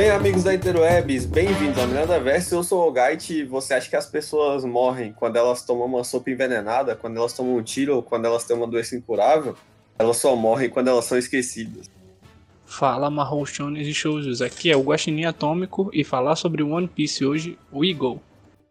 Bem, amigos da Interwebs, bem-vindos ao Miranda Verso. Eu sou o Gait e você acha que as pessoas morrem quando elas tomam uma sopa envenenada, quando elas tomam um tiro ou quando elas têm uma doença incurável? Elas só morrem quando elas são esquecidas. Fala Marrochones e Shoujos, aqui é o Guaxinim Atômico e falar sobre One Piece hoje, o Eagle.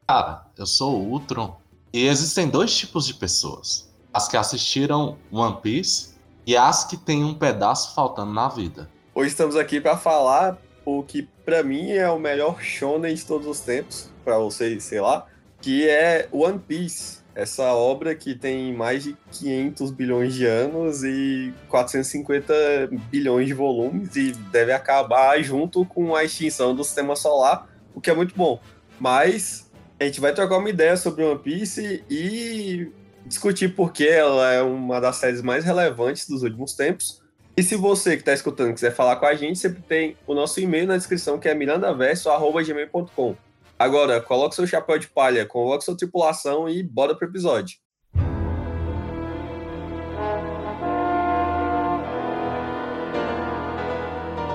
Cara, eu sou o Ultron e existem dois tipos de pessoas: as que assistiram One Piece e as que têm um pedaço faltando na vida. Hoje estamos aqui para falar o que para mim é o melhor shonen de todos os tempos, para vocês, sei lá, que é One Piece. Essa obra que tem mais de 500 bilhões de anos e 450 bilhões de volumes e deve acabar junto com a extinção do sistema solar, o que é muito bom. Mas a gente vai trocar uma ideia sobre One Piece e discutir por que ela é uma das séries mais relevantes dos últimos tempos e se você que está escutando quiser falar com a gente, sempre tem o nosso e-mail na descrição, que é mirandaverso.gmail.com. Agora, coloque seu chapéu de palha, coloque sua tripulação e bora pro episódio.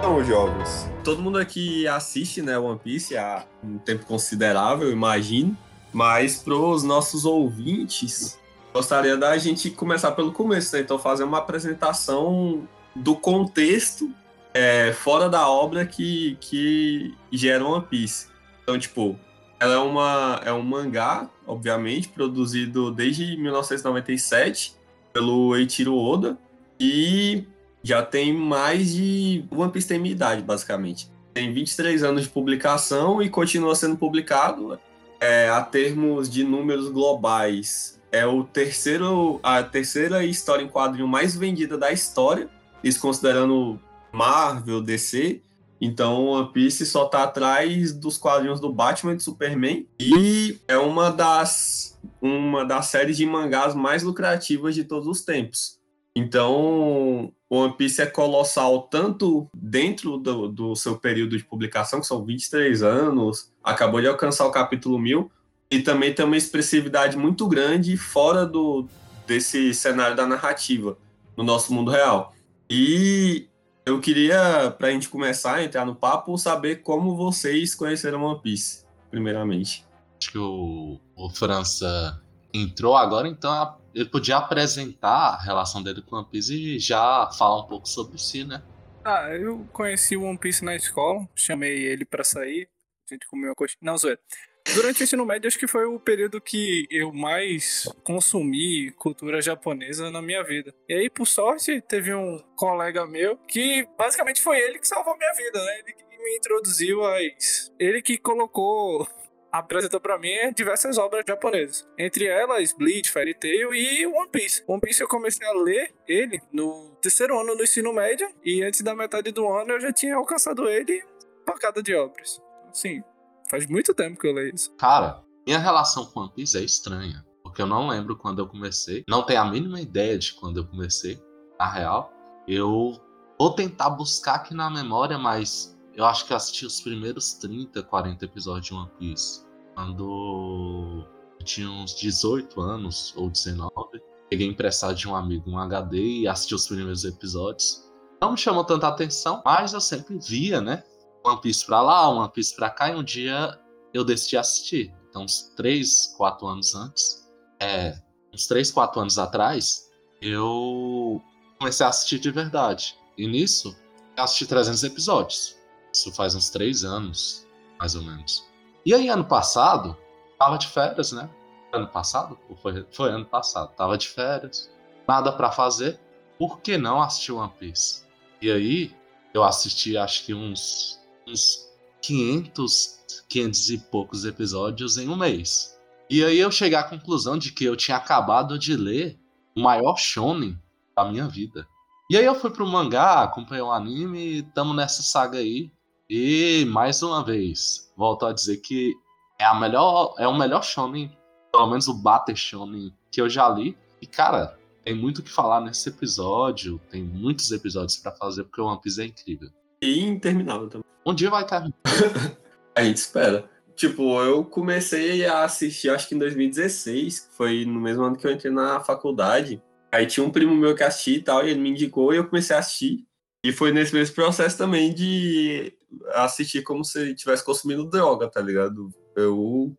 Então, jovens, todo mundo aqui assiste né, One Piece há um tempo considerável, imagino. Mas para os nossos ouvintes, gostaria da gente começar pelo começo, né? Então, fazer uma apresentação do contexto é, fora da obra que, que gera One Piece. Então, tipo, ela é, uma, é um mangá, obviamente, produzido desde 1997 pelo Eiichiro Oda e já tem mais de. One Piece tem minha idade, basicamente. Tem 23 anos de publicação e continua sendo publicado é, a termos de números globais. É o terceiro, a terceira história em quadrinho mais vendida da história isso considerando Marvel, DC. Então, One Piece só tá atrás dos quadrinhos do Batman e do Superman. E é uma das, uma das séries de mangás mais lucrativas de todos os tempos. Então, One Piece é colossal tanto dentro do, do seu período de publicação, que são 23 anos, acabou de alcançar o capítulo 1000, e também tem uma expressividade muito grande fora do, desse cenário da narrativa, no nosso mundo real. E eu queria, para a gente começar a entrar no papo, saber como vocês conheceram One Piece, primeiramente. Acho que o, o França entrou agora, então ele podia apresentar a relação dele com One Piece e já falar um pouco sobre si, né? Ah, eu conheci o One Piece na escola, chamei ele para sair, a gente comeu uma coisa. Não, zoeira. Durante o ensino médio, acho que foi o período que eu mais consumi cultura japonesa na minha vida. E aí, por sorte, teve um colega meu que basicamente foi ele que salvou minha vida, né? Ele que me introduziu às. Ele que colocou apresentou para mim diversas obras japonesas. Entre elas, Bleach, Fairy Tail e One Piece. One Piece eu comecei a ler ele no terceiro ano do ensino médio e antes da metade do ano eu já tinha alcançado ele pancada de obras. Sim, Faz muito tempo que eu leio isso. Cara, minha relação com One Piece é estranha. Porque eu não lembro quando eu comecei. Não tenho a mínima ideia de quando eu comecei. Na real, eu vou tentar buscar aqui na memória, mas eu acho que eu assisti os primeiros 30, 40 episódios de One Piece. Quando eu tinha uns 18 anos ou 19. Peguei emprestado de um amigo um HD e assisti os primeiros episódios. Não me chamou tanta atenção, mas eu sempre via, né? One Piece pra lá, One Piece pra cá, e um dia eu decidi assistir. Então, uns 3, 4 anos antes, é, uns 3, 4 anos atrás, eu comecei a assistir de verdade. E nisso, eu assisti 300 episódios. Isso faz uns 3 anos, mais ou menos. E aí, ano passado, tava de férias, né? Ano passado? Foi, foi ano passado. Tava de férias, nada para fazer. Por que não assistir One Piece? E aí, eu assisti acho que uns uns 500, 500 e poucos episódios em um mês. E aí eu cheguei à conclusão de que eu tinha acabado de ler o maior shonen da minha vida. E aí eu fui pro mangá, acompanhei o anime e tamo nessa saga aí. E mais uma vez, volto a dizer que é a melhor, é o melhor shonen, pelo menos o Bater Shonen que eu já li. E cara, tem muito o que falar nesse episódio, tem muitos episódios para fazer porque o One Piece é incrível. E interminável também. Um dia vai estar. a gente espera. tipo, eu comecei a assistir, acho que em 2016, que foi no mesmo ano que eu entrei na faculdade. Aí tinha um primo meu que assistia e tal, e ele me indicou e eu comecei a assistir. E foi nesse mesmo processo também de assistir como se estivesse consumindo droga, tá ligado? Eu,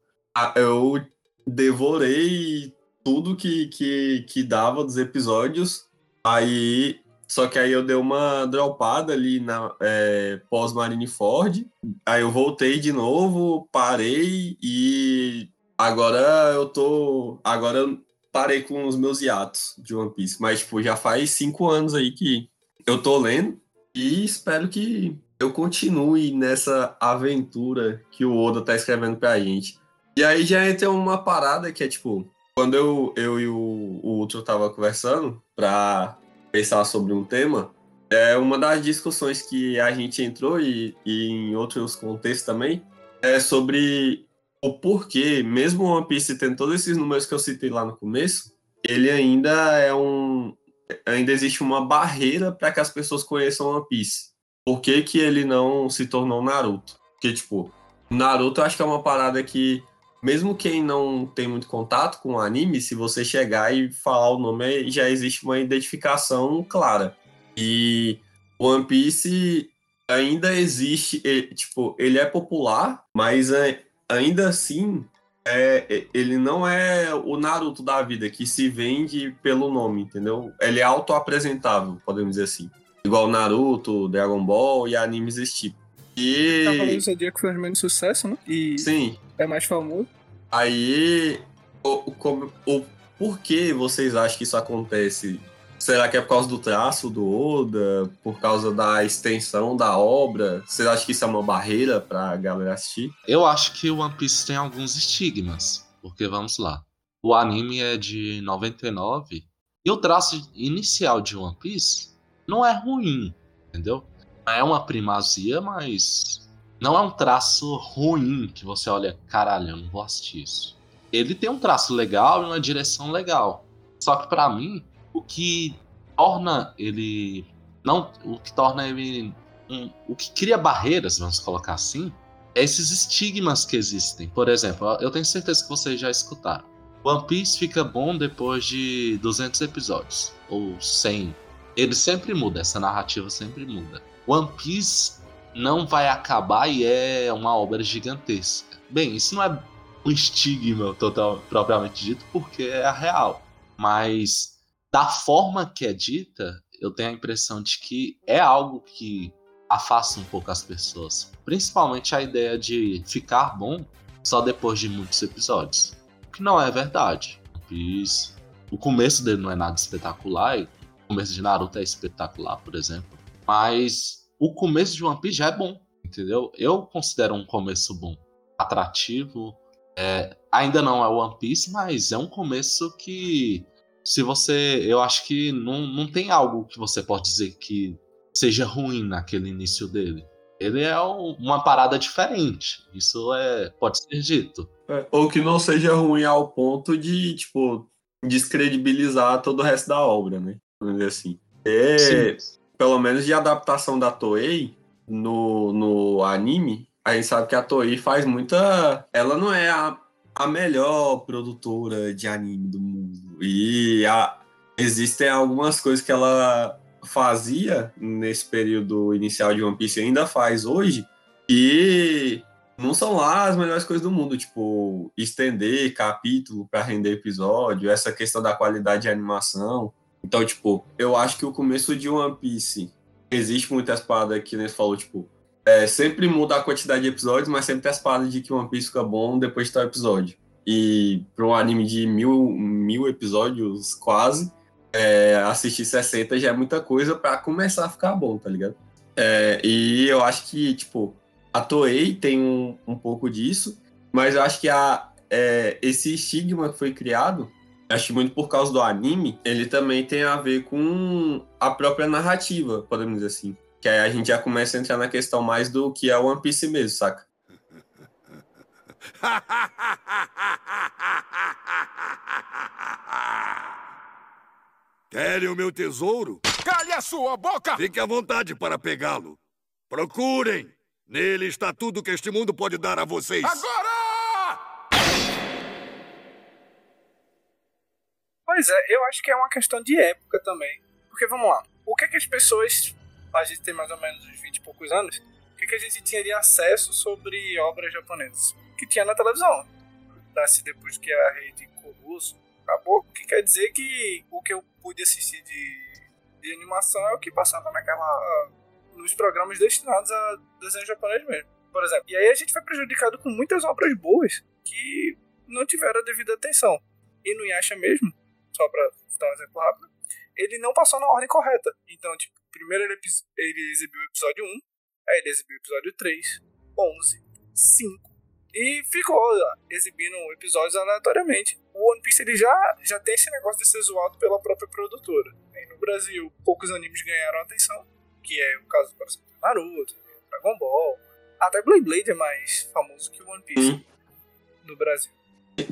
eu devorei tudo que, que, que dava dos episódios. Aí só que aí eu dei uma dropada ali na é, pós Marineford. Aí eu voltei de novo, parei e agora eu tô. Agora eu parei com os meus hiatos de One Piece. Mas, tipo, já faz cinco anos aí que eu tô lendo e espero que eu continue nessa aventura que o Oda tá escrevendo pra gente. E aí já entra uma parada que é tipo, quando eu, eu e o, o tava conversando pra pensar sobre um tema, é uma das discussões que a gente entrou e, e em outros contextos também é sobre o porquê, mesmo o One Piece tendo todos esses números que eu citei lá no começo, ele ainda é um ainda existe uma barreira para que as pessoas conheçam One Piece. Por que, que ele não se tornou Naruto? Porque tipo, Naruto eu acho que é uma parada que mesmo quem não tem muito contato com o anime, se você chegar e falar o nome, já existe uma identificação clara. E One Piece ainda existe, ele, tipo, ele é popular, mas é, ainda assim é, ele não é o Naruto da vida que se vende pelo nome, entendeu? Ele é autoapresentável, podemos dizer assim. Igual Naruto, Dragon Ball e animes desse tipo. E... Cavaleiro Zodíaco fez menos sucesso, né? E Sim. é mais famoso. Aí, o, o, o por que vocês acham que isso acontece? Será que é por causa do traço do Oda? Por causa da extensão da obra? Vocês acham que isso é uma barreira pra galera assistir? Eu acho que o One Piece tem alguns estigmas. Porque vamos lá. O anime é de 99 e o traço inicial de One Piece não é ruim, entendeu? É uma primazia, mas não é um traço ruim que você olha, caralho, eu não vou assistir isso. Ele tem um traço legal e uma direção legal. Só que para mim, o que torna ele não, o que torna ele um, o que cria barreiras, vamos colocar assim, é esses estigmas que existem. Por exemplo, eu tenho certeza que vocês já escutaram. One Piece fica bom depois de 200 episódios ou 100. Ele sempre muda, essa narrativa sempre muda. One Piece não vai acabar e é uma obra gigantesca. Bem, isso não é um estigma total, propriamente dito, porque é a real. Mas da forma que é dita, eu tenho a impressão de que é algo que afasta um pouco as pessoas. Principalmente a ideia de ficar bom só depois de muitos episódios. O que não é verdade. Piece, o começo dele não é nada espetacular. o começo de Naruto é espetacular, por exemplo. Mas o começo de One Piece já é bom, entendeu? Eu considero um começo bom, atrativo. É, ainda não é One Piece, mas é um começo que, se você. Eu acho que não, não tem algo que você pode dizer que seja ruim naquele início dele. Ele é uma parada diferente. Isso é pode ser dito. É, ou que não seja ruim ao ponto de, tipo, descredibilizar todo o resto da obra, né? Vamos dizer assim. É, Sim pelo menos de adaptação da Toei no, no anime, a gente sabe que a Toei faz muita. Ela não é a, a melhor produtora de anime do mundo. E a, existem algumas coisas que ela fazia nesse período inicial de One Piece ainda faz hoje, e não são lá as melhores coisas do mundo, tipo, estender capítulo para render episódio, essa questão da qualidade de animação. Então, tipo, eu acho que o começo de One Piece existe muitas paradas que nem falou, tipo, é, sempre muda a quantidade de episódios, mas sempre tem as paradas de que One Piece fica bom depois de tal episódio. E para um anime de mil, mil episódios quase, é, assistir 60 já é muita coisa para começar a ficar bom, tá ligado? É, e eu acho que, tipo, a Toei tem um, um pouco disso, mas eu acho que a, é, esse estigma que foi criado acho muito por causa do anime, ele também tem a ver com a própria narrativa, podemos dizer assim. Que aí a gente já começa a entrar na questão mais do que é One Piece mesmo, saca? Querem o meu tesouro? Cale a sua boca! Fique à vontade para pegá-lo. Procurem! Nele está tudo que este mundo pode dar a vocês. Agora! Pois é, eu acho que é uma questão de época também. Porque vamos lá, o que é que as pessoas, a gente tem mais ou menos uns 20 e poucos anos, o que, é que a gente tinha de acesso sobre obras japonesas? Que tinha na televisão. Nasce depois que a rede Coruso acabou. O que quer dizer que o que eu pude assistir de, de animação é o que passava naquela. nos programas destinados a desenho japonês mesmo. Por exemplo. E aí a gente foi prejudicado com muitas obras boas que não tiveram a devida atenção. E no Yasha mesmo, só pra dar um exemplo rápido, ele não passou na ordem correta. Então, tipo, primeiro ele, ele exibiu o episódio 1, aí ele exibiu o episódio 3, 11, 5, e ficou exibindo episódios aleatoriamente. O One Piece ele já, já tem esse negócio de ser zoado pela própria produtora. E no Brasil, poucos animes ganharam atenção, que é o caso, por exemplo, Naruto, Dragon Ball, até Blade Blade é mais famoso que o One Piece hum. no Brasil.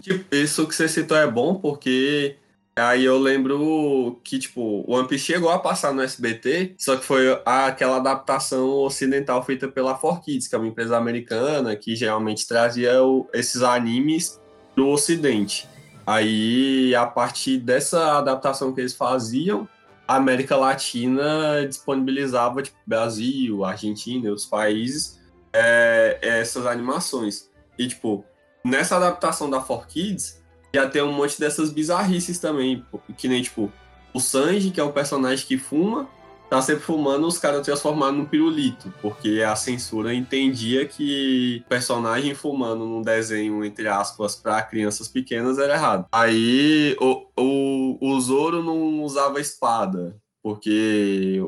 Tipo, isso que você citou é bom porque Aí eu lembro que, tipo, One Piece chegou a passar no SBT, só que foi aquela adaptação ocidental feita pela 4Kids, que é uma empresa americana que geralmente trazia o, esses animes pro ocidente. Aí, a partir dessa adaptação que eles faziam, a América Latina disponibilizava, tipo, Brasil, Argentina outros países, é, essas animações. E, tipo, nessa adaptação da 4Kids, já tem um monte dessas bizarrices também, que nem, tipo, o Sanji, que é um personagem que fuma, tá sempre fumando, os caras transformaram num pirulito, porque a censura entendia que personagem fumando num desenho, entre aspas, para crianças pequenas era errado. Aí o, o, o Zoro não usava espada, porque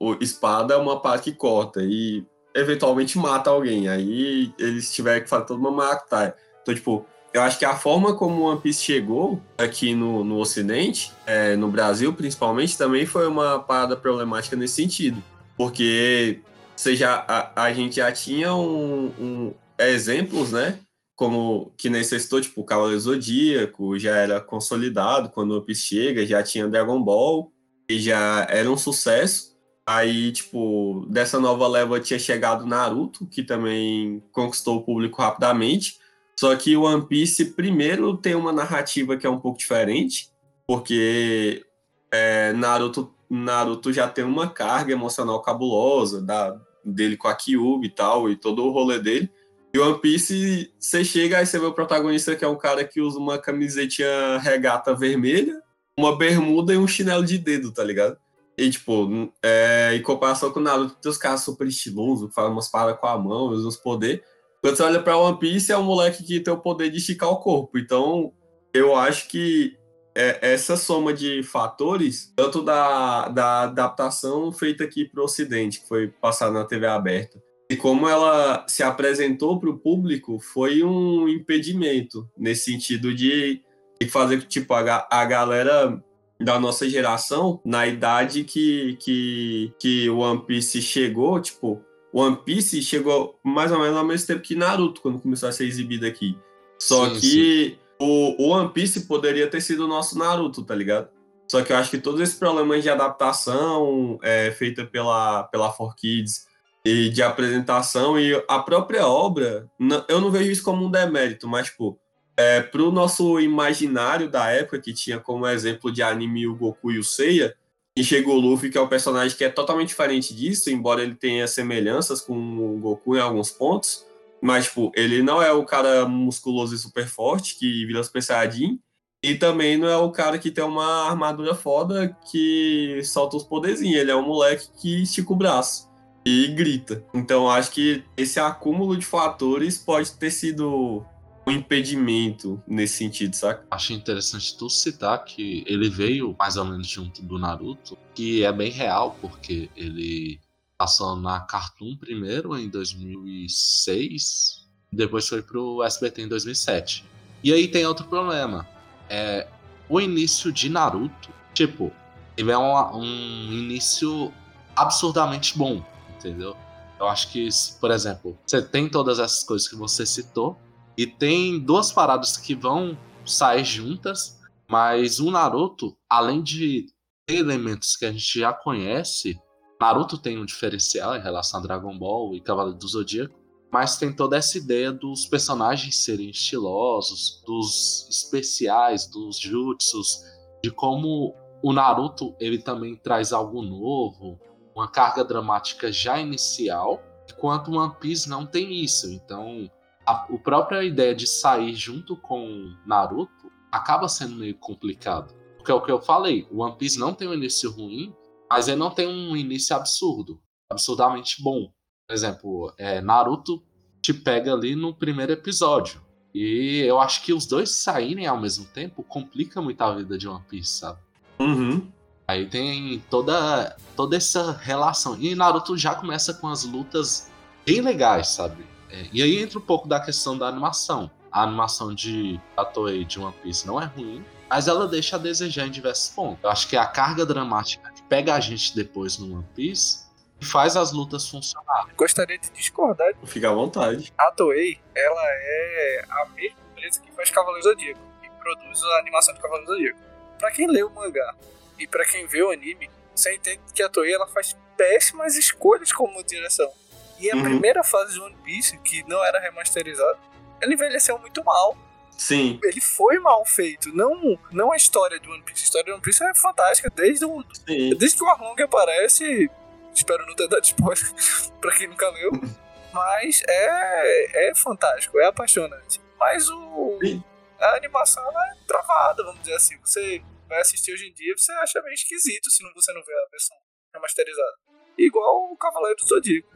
o, espada é uma parte que corta e eventualmente mata alguém. Aí eles tiveram que fazer toda uma matar. Então, tipo, eu acho que a forma como o One Piece chegou aqui no, no Ocidente, é, no Brasil principalmente, também foi uma parada problemática nesse sentido. Porque seja, a, a gente já tinha um, um, exemplos, né? Como que necessitou, tipo, o Cavaleiro Zodíaco já era consolidado quando o One Piece chega, já tinha Dragon Ball, e já era um sucesso. Aí, tipo, dessa nova leva tinha chegado Naruto, que também conquistou o público rapidamente. Só que o One Piece, primeiro, tem uma narrativa que é um pouco diferente, porque é, Naruto, Naruto já tem uma carga emocional cabulosa da, dele com a Kyuubi e tal, e todo o rolê dele. E One Piece, você chega aí você vê o protagonista que é um cara que usa uma camisetinha regata vermelha, uma bermuda e um chinelo de dedo, tá ligado? E, tipo, é, em comparação com o Naruto, tem os caras super estilosos, que fazem umas paradas com a mão, usam os poderes. Quando você olha pra One Piece, é um moleque que tem o poder de esticar o corpo. Então, eu acho que é, essa soma de fatores, tanto da, da adaptação feita aqui para o Ocidente, que foi passada na TV aberta, e como ela se apresentou para o público, foi um impedimento, nesse sentido de, de fazer tipo, a, a galera da nossa geração, na idade que, que, que One Piece chegou, tipo, One Piece chegou mais ou menos ao mesmo tempo que Naruto, quando começou a ser exibido aqui. Só sim, que sim. O, One Piece poderia ter sido o nosso Naruto, tá ligado? Só que eu acho que todos esses problemas de adaptação é, feita pela, pela 4Kids e de apresentação e a própria obra, eu não vejo isso como um demérito, mas, tipo, é, pro nosso imaginário da época, que tinha como exemplo de anime o Goku e o Seiya, e chega o Luffy, que é um personagem que é totalmente diferente disso, embora ele tenha semelhanças com o Goku em alguns pontos. Mas, tipo, ele não é o cara musculoso e super forte que vira Super Saiyajin. E também não é o cara que tem uma armadura foda que solta os poderzinhos. Ele é um moleque que estica o braço e grita. Então, acho que esse acúmulo de fatores pode ter sido um impedimento nesse sentido, saca? Acho interessante tu citar que ele veio mais ou menos junto do Naruto, que é bem real, porque ele passou na Cartoon primeiro em 2006, depois foi pro SBT em 2007. E aí tem outro problema, é o início de Naruto, tipo, ele é um, um início absurdamente bom, entendeu? Eu acho que, por exemplo, você tem todas essas coisas que você citou, e tem duas paradas que vão sair juntas, mas o Naruto, além de ter elementos que a gente já conhece, Naruto tem um diferencial em relação a Dragon Ball e Cavaleiro do Zodíaco, mas tem toda essa ideia dos personagens serem estilosos, dos especiais, dos jutsus, de como o Naruto ele também traz algo novo, uma carga dramática já inicial, enquanto One Piece não tem isso. Então, a, a própria ideia de sair junto com Naruto acaba sendo meio complicado. Porque é o que eu falei, o One Piece não tem um início ruim, mas ele não tem um início absurdo, absurdamente bom. Por exemplo, é, Naruto te pega ali no primeiro episódio. E eu acho que os dois saírem ao mesmo tempo complica muito a vida de One Piece, sabe? Uhum. Aí tem toda, toda essa relação. E Naruto já começa com as lutas bem legais, sabe? É, e aí entra um pouco da questão da animação. A animação de a Toei de One Piece não é ruim, mas ela deixa a desejar em diversos pontos. Eu acho que a carga dramática que pega a gente depois no One Piece e faz as lutas funcionarem. Gostaria de discordar. Fica à vontade. A Toei, ela é a mesma empresa que faz Cavaleiros do Zodíaco, que produz a animação de Cavaleiros do Zodíaco. Pra quem lê o mangá e pra quem vê o anime, você entende que a Toei ela faz péssimas escolhas como direção. E a Uhum. primeira fase de One Piece, que não era remasterizada, ela envelheceu muito mal. Sim. Ele foi mal feito. Não, não a história de One Piece. A história de One Piece é fantástica. Desde, o, Sim. desde que o Arlong aparece. Espero não ter dado spoiler pra quem nunca leu. Mas é, é fantástico, é apaixonante. Mas o, Sim. a animação é travada, vamos dizer assim. Você vai assistir hoje em dia, você acha meio esquisito se não, você não vê a versão remasterizada. Igual o Cavaleiro do Zodíaco.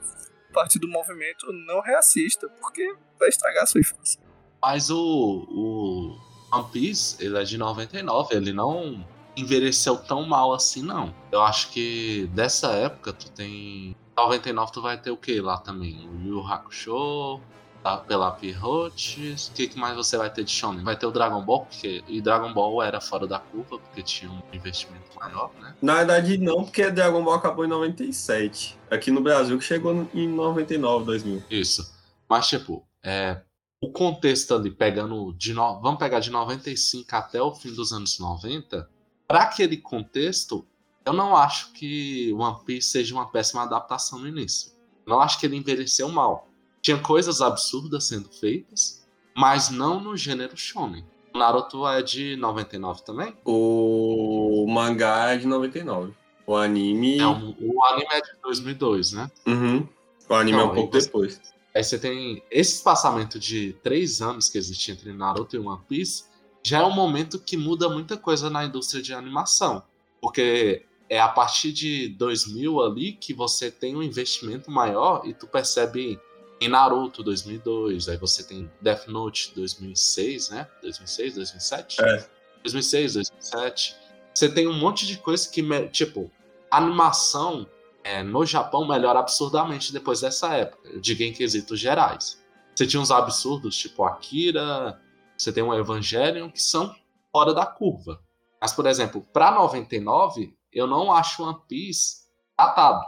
Parte do movimento não reassista, porque vai estragar a sua infância. Mas o, o One Piece, ele é de 99, ele não envelheceu tão mal assim, não. Eu acho que dessa época tu tem. 99 tu vai ter o que lá também? O Yu Hakusho, tá? pela Pirrotes. O que, que mais você vai ter de Shonen? Vai ter o Dragon Ball, porque e Dragon Ball era fora da curva, porque tinha um investimento maior, né? Na verdade, não, porque Dragon Ball acabou em 97. Aqui no Brasil, que chegou em 99, 2000. Isso. Mas, tipo, é, o contexto ali, pegando de. No... Vamos pegar de 95 até o fim dos anos 90. Para aquele contexto, eu não acho que One Piece seja uma péssima adaptação no início. Não acho que ele envelheceu mal. Tinha coisas absurdas sendo feitas, mas não no gênero shonen. O Naruto é de 99 também? O mangá é de 99. O anime. É um- o anime é de 2002, né? Uhum. O anime é Não, um pouco aí você- depois. Aí você tem esse espaçamento de três anos que existe entre Naruto e One Piece, já é um momento que muda muita coisa na indústria de animação. Porque é a partir de 2000 ali que você tem um investimento maior e tu percebe em Naruto 2002, aí você tem Death Note 2006, né? 2006, 2007? É. 2006, 2007. Você tem um monte de coisa que, tipo, animação é, no Japão melhora absurdamente depois dessa época. Eu digo em quesitos gerais. Você tinha uns absurdos, tipo Akira, você tem um Evangelion, que são fora da curva. Mas, por exemplo, pra 99, eu não acho One Piece datado.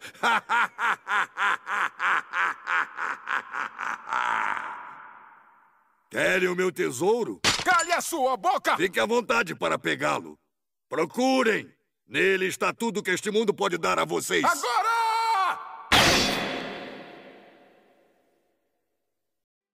Querem o meu tesouro? Cale a sua boca! Fique à vontade para pegá-lo. Procurem! Nele está tudo que este mundo pode dar a vocês. Agora!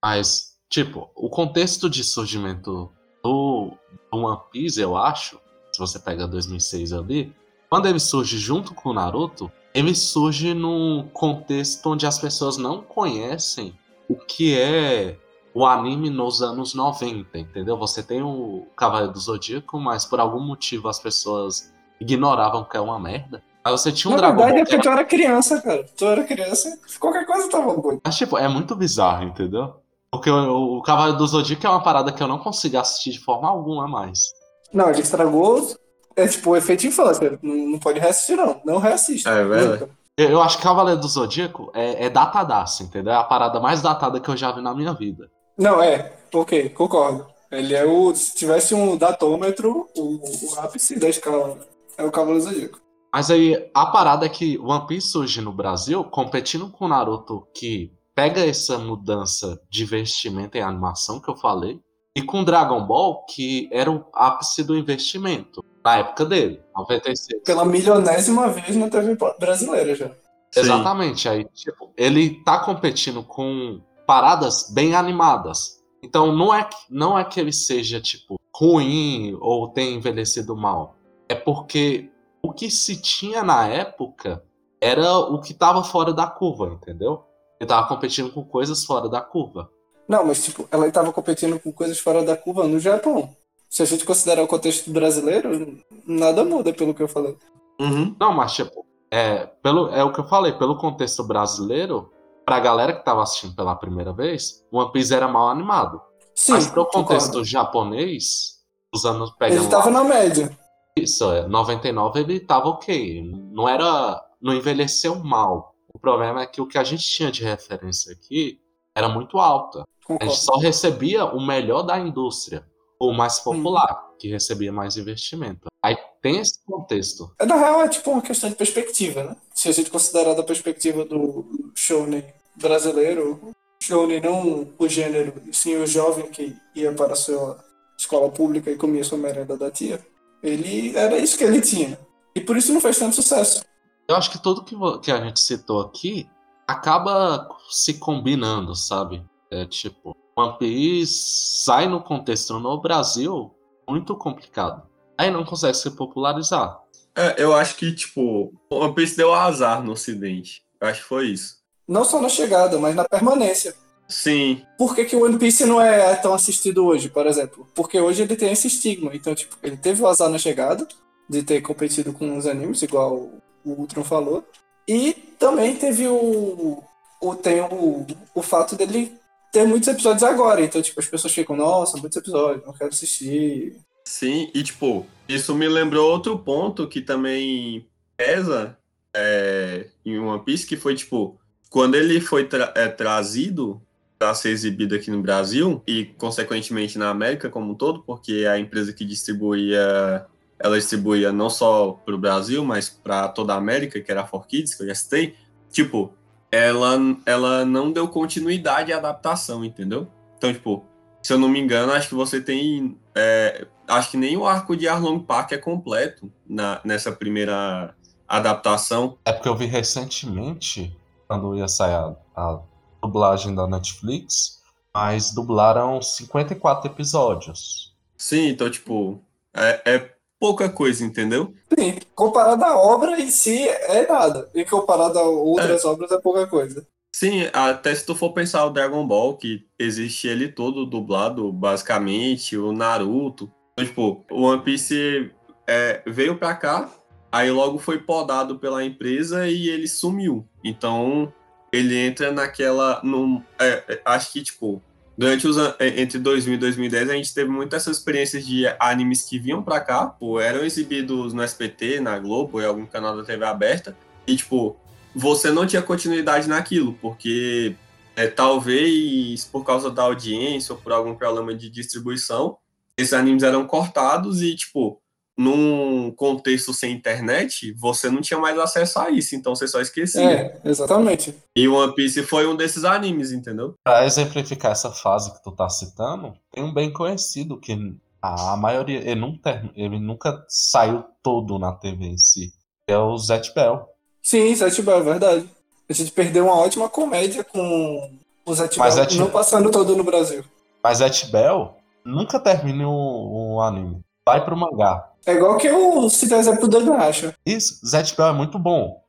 Mas, tipo, o contexto de surgimento do, do One Piece, eu acho, se você pega 2006 ali, quando ele surge junto com o Naruto, ele surge num contexto onde as pessoas não conhecem o que é o anime nos anos 90, entendeu? Você tem o Cavaleiro do Zodíaco, mas por algum motivo as pessoas ignoravam que é uma merda. Aí você tinha um Na Dragon verdade Ball é que porque era... tu era criança, cara. Tu era criança, qualquer coisa tava bom. Mas, tipo, é muito bizarro, entendeu? Porque o, o Cavaleiro do Zodíaco é uma parada que eu não consigo assistir de forma alguma mais. Não, ele estragou. É tipo o efeito infância. Não, não pode reassistir, não. Não reassiste. É verdade. Nunca. Eu, eu acho que Cavaleiro do Zodíaco é, é datadaço, entendeu? É a parada mais datada que eu já vi na minha vida. Não, é. Ok, concordo. Ele é o. Se tivesse um datômetro, o, o ápice da escala é o Cavaleiro do Zodíaco. Mas aí, a parada é que One Piece surge no Brasil competindo com Naruto, que pega essa mudança de investimento em animação que eu falei, e com Dragon Ball, que era o ápice do investimento na época dele, 96. Pela milionésima vez na TV brasileira já. Sim. Exatamente. Aí, tipo, ele tá competindo com paradas bem animadas. Então não é, não é que ele seja, tipo, ruim ou tenha envelhecido mal. É porque o que se tinha na época era o que estava fora da curva, entendeu? Ele tava competindo com coisas fora da curva. Não, mas tipo, ela estava competindo com coisas fora da curva no Japão. Se a gente considerar o contexto brasileiro, nada muda pelo que eu falei. Uhum. Não, mas tipo, é, pelo, é o que eu falei, pelo contexto brasileiro, pra galera que tava assistindo pela primeira vez, One Piece era mal animado. Sim, mas pro contexto concordo. japonês, usando pegando. Ele tava lá, na média. Isso, é, 99 ele tava ok. Não era. Não envelheceu mal. O problema é que o que a gente tinha de referência aqui era muito alta. Concordo. A gente só recebia o melhor da indústria, o mais popular, hum. que recebia mais investimento. Aí tem esse contexto. É, na real, é tipo uma questão de perspectiva, né? Se a gente considerar da perspectiva do shounen brasileiro, shounen não o gênero, sim o jovem que ia para a sua escola pública e comia sua merenda da tia, ele era isso que ele tinha. E por isso não fez tanto sucesso. Eu acho que tudo que, que a gente citou aqui acaba se combinando, sabe? É tipo, One Piece sai no contexto no Brasil muito complicado. Aí não consegue se popularizar. É, eu acho que, tipo, One Piece deu azar no ocidente. Eu acho que foi isso. Não só na chegada, mas na permanência. Sim. Por que, que o One Piece não é tão assistido hoje, por exemplo? Porque hoje ele tem esse estigma. Então, tipo, ele teve o azar na chegada de ter competido com os animes, igual o Ultron falou. E também teve o. o tem o, o fato dele ter muitos episódios agora. Então, tipo, as pessoas ficam, nossa, muitos episódios, não quero assistir. Sim, e tipo, isso me lembrou outro ponto que também pesa é, em One Piece, que foi, tipo, quando ele foi tra é, trazido para ser exibido aqui no Brasil e, consequentemente, na América como um todo, porque a empresa que distribuía ela distribuía não só para o Brasil, mas para toda a América, que era a 4Kids, que eu já citei, tipo, ela, ela não deu continuidade à adaptação, entendeu? Então, tipo, se eu não me engano, acho que você tem. É, acho que nem o arco de Arlong Park é completo na, nessa primeira adaptação. É porque eu vi recentemente, quando ia sair a, a dublagem da Netflix, mas dublaram 54 episódios. Sim, então, tipo, é, é pouca coisa, entendeu? Sim, comparado à obra em si é nada. E comparado a outras é. obras é pouca coisa. Sim, até se tu for pensar o Dragon Ball, que existe ele todo dublado, basicamente, o Naruto. Então, tipo, o One Piece é, veio pra cá, aí logo foi podado pela empresa e ele sumiu. Então, ele entra naquela. Num, é, é acho que, tipo, durante os entre 2000 e 2010 a gente teve muitas essas experiências de animes que vinham para cá, pô, eram exibidos no SPT, na Globo, em algum canal da TV aberta, e tipo, você não tinha continuidade naquilo, porque é, talvez por causa da audiência ou por algum problema de distribuição, esses animes eram cortados e tipo, num contexto sem internet, você não tinha mais acesso a isso, então você só esquecia. É, exatamente. E One Piece foi um desses animes, entendeu? Pra exemplificar essa fase que tu tá citando, tem um bem conhecido que a maioria, ele, não ter, ele nunca saiu todo na TV em si. É o Zet Bell. Sim, Zet Bell, é verdade. A gente perdeu uma ótima comédia com o Zet Bell Zet... não passando todo no Brasil. Mas Zet Bell nunca termina o, o anime. Vai pro mangá. É igual que eu citei o exemplo do Inuyasha. Isso, Zet Bell é muito bom.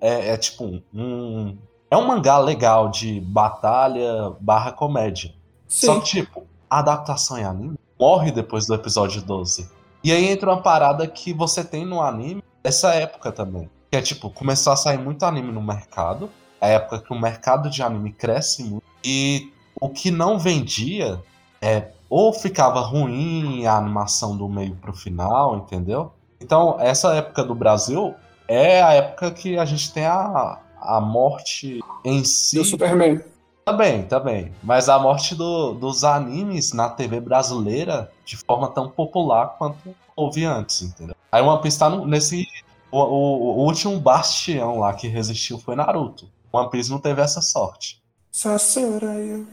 É, é tipo um. É um mangá legal de batalha barra comédia. Sim. Só que, tipo, a adaptação em anime morre depois do episódio 12. E aí entra uma parada que você tem no anime essa época também. Que é tipo, começou a sair muito anime no mercado. É a época que o mercado de anime cresce muito. E o que não vendia é ou ficava ruim a animação do meio pro final, entendeu? Então, essa época do Brasil é a época que a gente tem a, a morte em si. Do Superman. Tá bem, tá bem. Mas a morte do, dos animes na TV brasileira de forma tão popular quanto houve antes, entendeu? Aí uma Piece tá nesse. O, o, o, último bastião lá que resistiu foi Naruto. One Piece não teve essa sorte. Sasarai.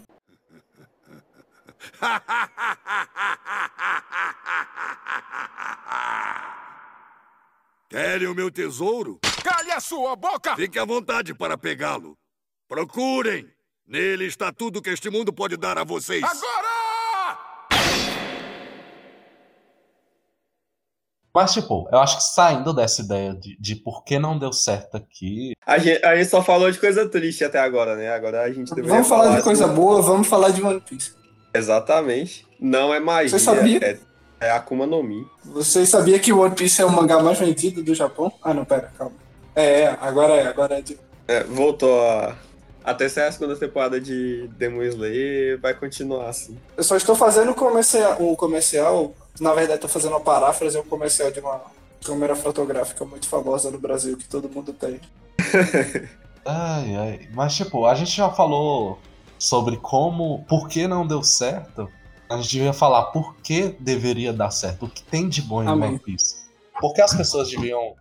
Querem o meu tesouro? Cale a sua boca! Fique à vontade para pegá-lo. Procurem! Nele está tudo que este mundo pode dar a vocês. Agora! Mas, tipo, eu acho que saindo dessa ideia de, de por que não deu certo aqui. A gente, a gente só falou de coisa triste até agora, né? Agora a gente Vamos falar, falar de coisa boa, vamos falar de One Piece. Exatamente. Não é magia, Você sabia? é, é Akuma no Mi. Você sabia que One Piece é o mangá mais vendido do Japão? Ah, não, pera, calma. É, é, agora é, agora é. de- É, voltou a. Até sair a segunda temporada de Demon Slayer, vai continuar assim. Eu só estou fazendo um comercial, um comercial, na verdade estou fazendo uma paráfrase, um comercial de uma câmera fotográfica muito famosa no Brasil que todo mundo tem. Ai, ai. Mas, tipo, a gente já falou sobre como. Por que não deu certo. A gente devia falar por que deveria dar certo. O que tem de bom em Amém. One Piece. Por que as pessoas deviam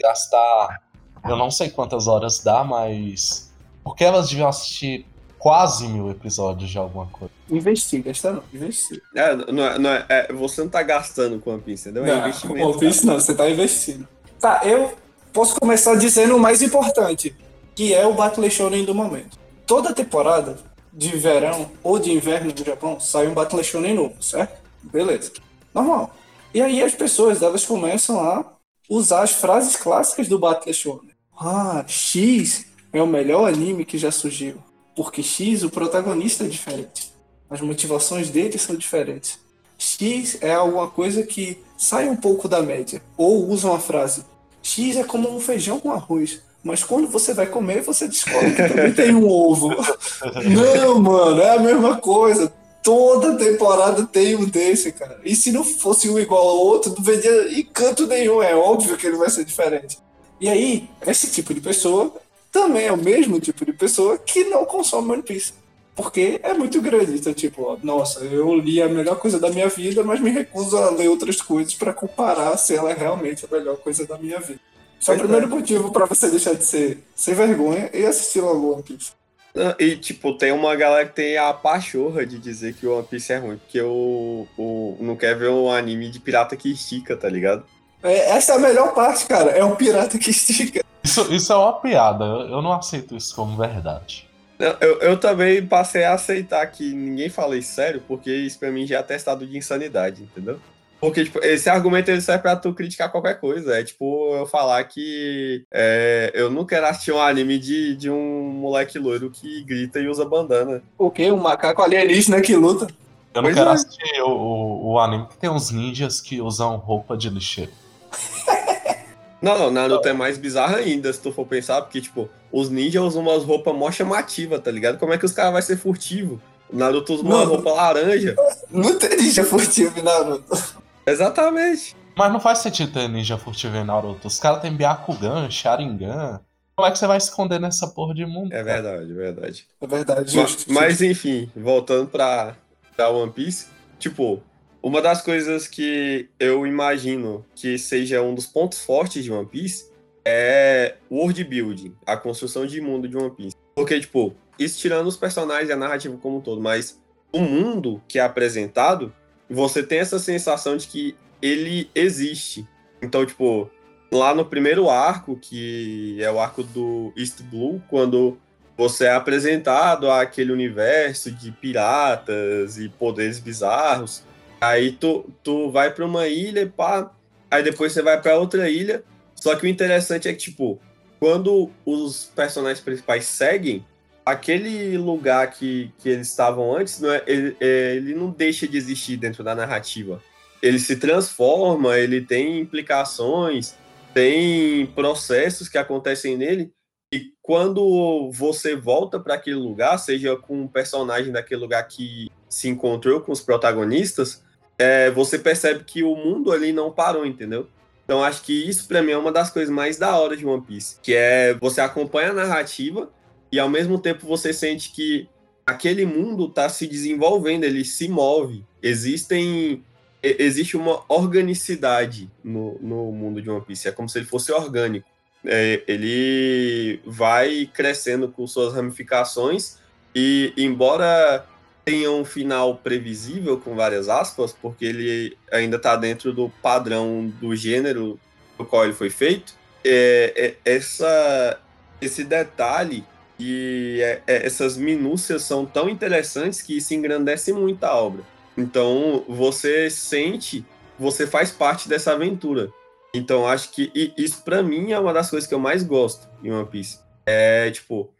gastar. Eu não sei quantas horas dá, mas. Por que elas deviam assistir quase mil episódios de alguma coisa? Investiga, está não, investiga. É, não é, não é- é, você não tá gastando com One Piece, entendeu? É Não, investimento. One Piece não, você está investindo. Tá, eu posso começar dizendo o mais importante, que é o Battle Shonen do momento. Toda temporada de verão ou de inverno no Japão sai um Battle Shonen novo, certo? Beleza. Normal. E aí as pessoas, elas começam a usar as frases clássicas do Battle Shonen. Ah, X é o melhor anime que já surgiu. Porque X, o protagonista é diferente. As motivações dele são diferentes. X é alguma coisa que sai um pouco da média. Ou usa uma frase. X é como um feijão com arroz. Mas quando você vai comer, você descobre que também tem um ovo. Não, mano, é a mesma coisa. Toda temporada tem um desse, cara. E se não fosse um igual ao outro, não veria encanto nenhum. É óbvio que ele vai ser diferente. E aí, esse tipo de pessoa também é o mesmo tipo de pessoa que não consome One Piece. Porque é muito grande. Então, tipo, ó, nossa, eu li a melhor coisa da minha vida, mas me recuso a ler outras coisas pra comparar se ela é realmente a melhor coisa da minha vida. Esse é o primeiro motivo pra você deixar de ser sem vergonha e assistir logo One Piece. Ah, E, tipo, tem uma galera que tem a pachorra de dizer que o One Piece é ruim, porque o, o não quer ver um anime de pirata que estica, tá ligado? É, essa é a melhor parte, cara. É um pirata que estica. Isso, isso é uma piada. Eu, eu não aceito isso como verdade. Não, Eu, eu também passei a aceitar que ninguém fala isso sério, porque isso pra mim já é testado de insanidade, entendeu? Porque, tipo, esse argumento ele serve pra tu criticar qualquer coisa. É tipo eu falar que é, eu não quero assistir um anime de, de um moleque loiro que grita e usa bandana. O quê? Um macaco alienígena que luta. Eu não Pois quero é. assistir o, o, o anime que tem uns ninjas que usam roupa de lixeiro. Não, não, Naruto é mais bizarro ainda, se tu for pensar, porque, tipo, os ninjas usam umas roupas mó chamativas, tá ligado? Como é que os caras vão ser furtivo? O Naruto usa uma roupa laranja. Não tem ninja furtivo Naruto. Exatamente. Mas não faz sentido ter ninja furtivo em Naruto. Os caras têm Byakugan, Sharingan. Como é que você vai esconder nessa porra de mundo? É verdade, é verdade. É verdade, Ma- justo. Mas, enfim, voltando pra, pra One Piece, tipo, uma das coisas que eu imagino que seja um dos pontos fortes de One Piece é o world building, a construção de mundo de One Piece. Porque, tipo, isso tirando os personagens e a narrativa como um todo, mas o mundo que é apresentado, você tem essa sensação de que ele existe. Então, tipo, lá no primeiro arco, que é o arco do East Blue, quando você é apresentado àquele universo de piratas e poderes bizarros. Aí tu, tu vai pra uma ilha, pá, aí depois você vai pra outra ilha. Só que o interessante é que, tipo, quando os personagens principais seguem, aquele lugar que, que eles estavam antes, não é, ele, é, ele não deixa de existir dentro da narrativa. Ele se transforma, ele tem implicações, tem processos que acontecem nele e quando você volta para aquele lugar, seja com um personagem daquele lugar que se encontrou com os protagonistas, é, você percebe que o mundo ali não parou, entendeu? Então acho que isso para mim é uma das coisas mais da hora de One Piece, que é você acompanha a narrativa e ao mesmo tempo você sente que aquele mundo está se desenvolvendo, ele se move. Existem existe uma organicidade no, no mundo de One Piece, é como se ele fosse orgânico é, ele vai crescendo com suas ramificações e embora tenha um final previsível com várias aspas, porque ele ainda está dentro do padrão do gênero do qual ele foi feito, é, é- essa, esse detalhe e é- é- essas minúcias são tão interessantes que isso engrandece muito a obra. Então você sente você faz parte dessa aventura. Então, acho que isso para mim é uma das coisas que eu mais gosto em One Piece. É tipo,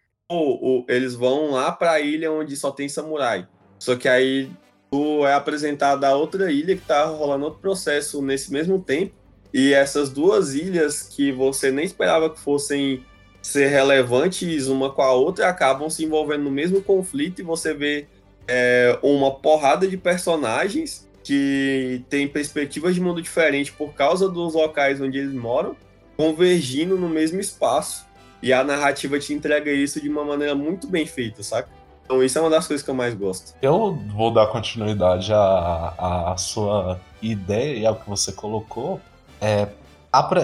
eles vão lá para a ilha onde só tem samurai. Só que aí tu é apresentado a outra ilha que tá rolando outro processo nesse mesmo tempo. E essas duas ilhas que você nem esperava que fossem ser relevantes uma com a outra acabam se envolvendo no mesmo conflito e você vê é, uma porrada de personagens que têm perspectivas de mundo diferente por causa dos locais onde eles moram, convergindo no mesmo espaço. E a narrativa te entrega isso de uma maneira muito bem feita, saca? Então isso é uma das coisas que eu mais gosto. Eu vou dar continuidade à, à sua ideia e ao que você colocou. É,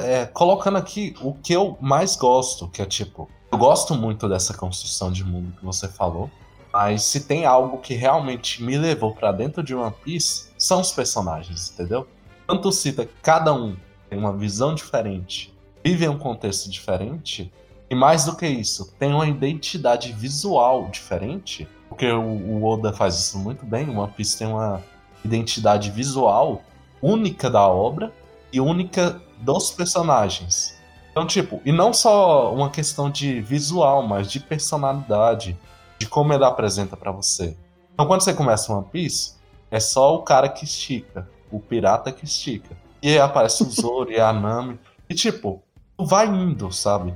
é, colocando aqui o que eu mais gosto, que é tipo, eu gosto muito dessa construção de mundo que você falou, mas se tem algo que realmente me levou para dentro de One Piece, são os personagens, entendeu? Tanto cita que cada um tem uma visão diferente, vive um contexto diferente, e mais do que isso, tem uma identidade visual diferente, porque o, o Oda faz isso muito bem. One Piece tem uma identidade visual única da obra e única dos personagens. Então, tipo, e não só uma questão de visual, mas de personalidade, de como ele apresenta para você. Então, quando você começa One Piece, é só o cara que estica, o pirata que estica. E aí aparece o Zoro e a Nami. E, tipo, vai indo, sabe?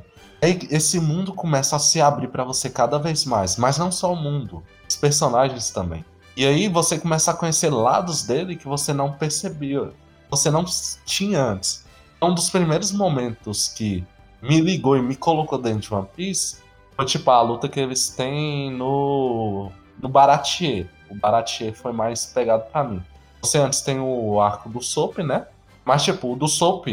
esse mundo começa a se abrir para você cada vez mais, mas não só o mundo, os personagens também. E aí você começa a conhecer lados dele que você não percebia, você não tinha antes. Um dos primeiros momentos que me ligou e me colocou dentro de One Piece foi tipo a luta que eles têm no no Baratier. O Baratier foi mais pegado para mim. Você antes tem o arco do Soap, né? Mas tipo, o do Soap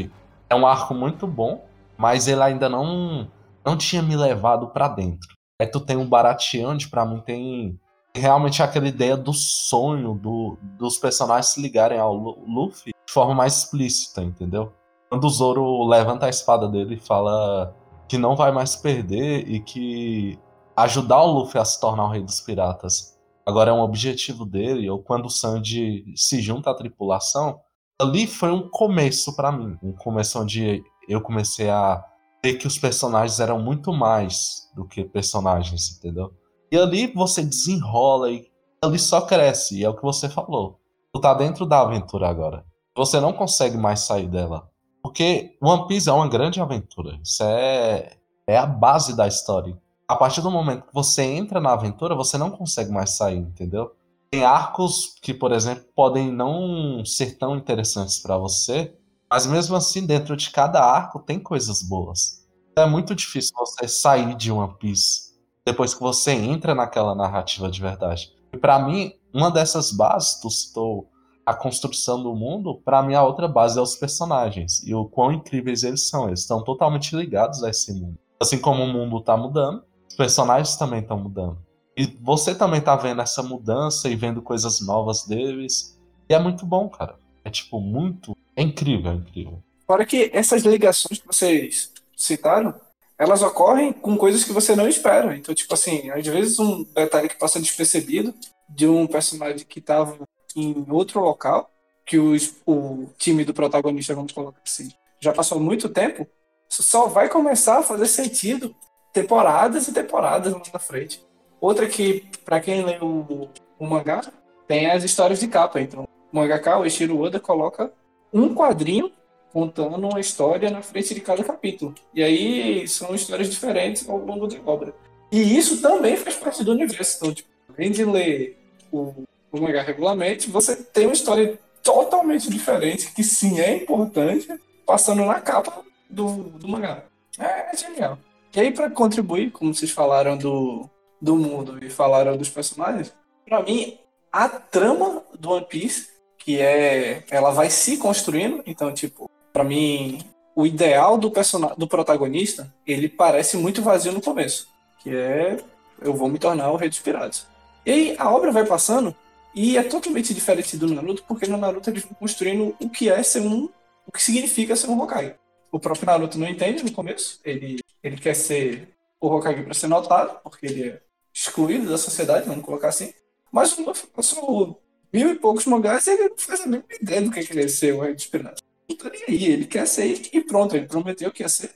é um arco muito bom, mas ele ainda não não tinha me levado para dentro. Aí tu tem um Baratiante, para mim tem realmente aquela ideia do sonho do, dos personagens se ligarem ao Luffy de forma mais explícita, entendeu? Quando o Zoro levanta a espada dele e fala que não vai mais perder e que ajudar o Luffy a se tornar o rei dos piratas agora é um objetivo dele, ou quando o Sanji se junta à tripulação, ali foi um começo para mim, um começo onde eu comecei a ver que os personagens eram muito mais do que personagens, entendeu? E ali você desenrola e ali só cresce, é o que você falou. Tu tá dentro da aventura agora. Você não consegue mais sair dela. Porque One Piece é uma grande aventura. Isso é, é a base da história. A partir do momento que você entra na aventura, você não consegue mais sair, entendeu? Tem arcos que, por exemplo, podem não ser tão interessantes para você, mas mesmo assim, dentro de cada arco tem coisas boas. É muito difícil você sair de One Piece depois que você entra naquela narrativa de verdade. E para mim, uma dessas bases, tu citou a construção do mundo, para mim a outra base é os personagens e o quão incríveis eles são. Eles estão totalmente ligados a esse mundo. Assim como o mundo tá mudando, os personagens também estão mudando. E você também tá vendo essa mudança e vendo coisas novas deles. E é muito bom, cara. É tipo muito é incrível, é incrível. Fora que essas ligações que vocês citaram, elas ocorrem com coisas que você não espera. Então, tipo assim, às vezes um detalhe que passa despercebido de um personagem que estava em outro local, que o time do protagonista, vamos colocar assim, já passou muito tempo, só vai começar a fazer sentido temporadas e temporadas na frente. Outra que, para quem lê o, o, mangá, tem as histórias de capa. Então, o mangaka, o Ishiro Oda, coloca um quadrinho contando uma história na frente de cada capítulo. E aí são histórias diferentes ao longo da obra. E isso também faz parte do universo. Então, tipo, além de ler o, o mangá regularmente, você tem uma história totalmente diferente, que sim é importante, passando na capa do, do mangá. É, é genial. E aí, para contribuir, como vocês falaram do, do mundo e falaram dos personagens, para mim, a trama do One Piece que é ela vai se construindo, então tipo, para mim o ideal do personagem do protagonista, ele parece muito vazio no começo, que é eu vou me tornar o rei dos piratas. E aí a obra vai passando e é totalmente diferente do Naruto, porque no Naruto eles vão construindo o que é ser um o que significa ser um Hokage. O próprio Naruto não entende no começo, ele ele quer ser o Hokage para ser notado, porque ele é excluído da sociedade, vamos colocar assim. Mas o Luffy passou mil e poucos mangás ele não faz a mesma ideia do que ele ia ser o Rei dos Piratas. Não tá nem aí, ele quer ser e pronto, ele prometeu que ia ser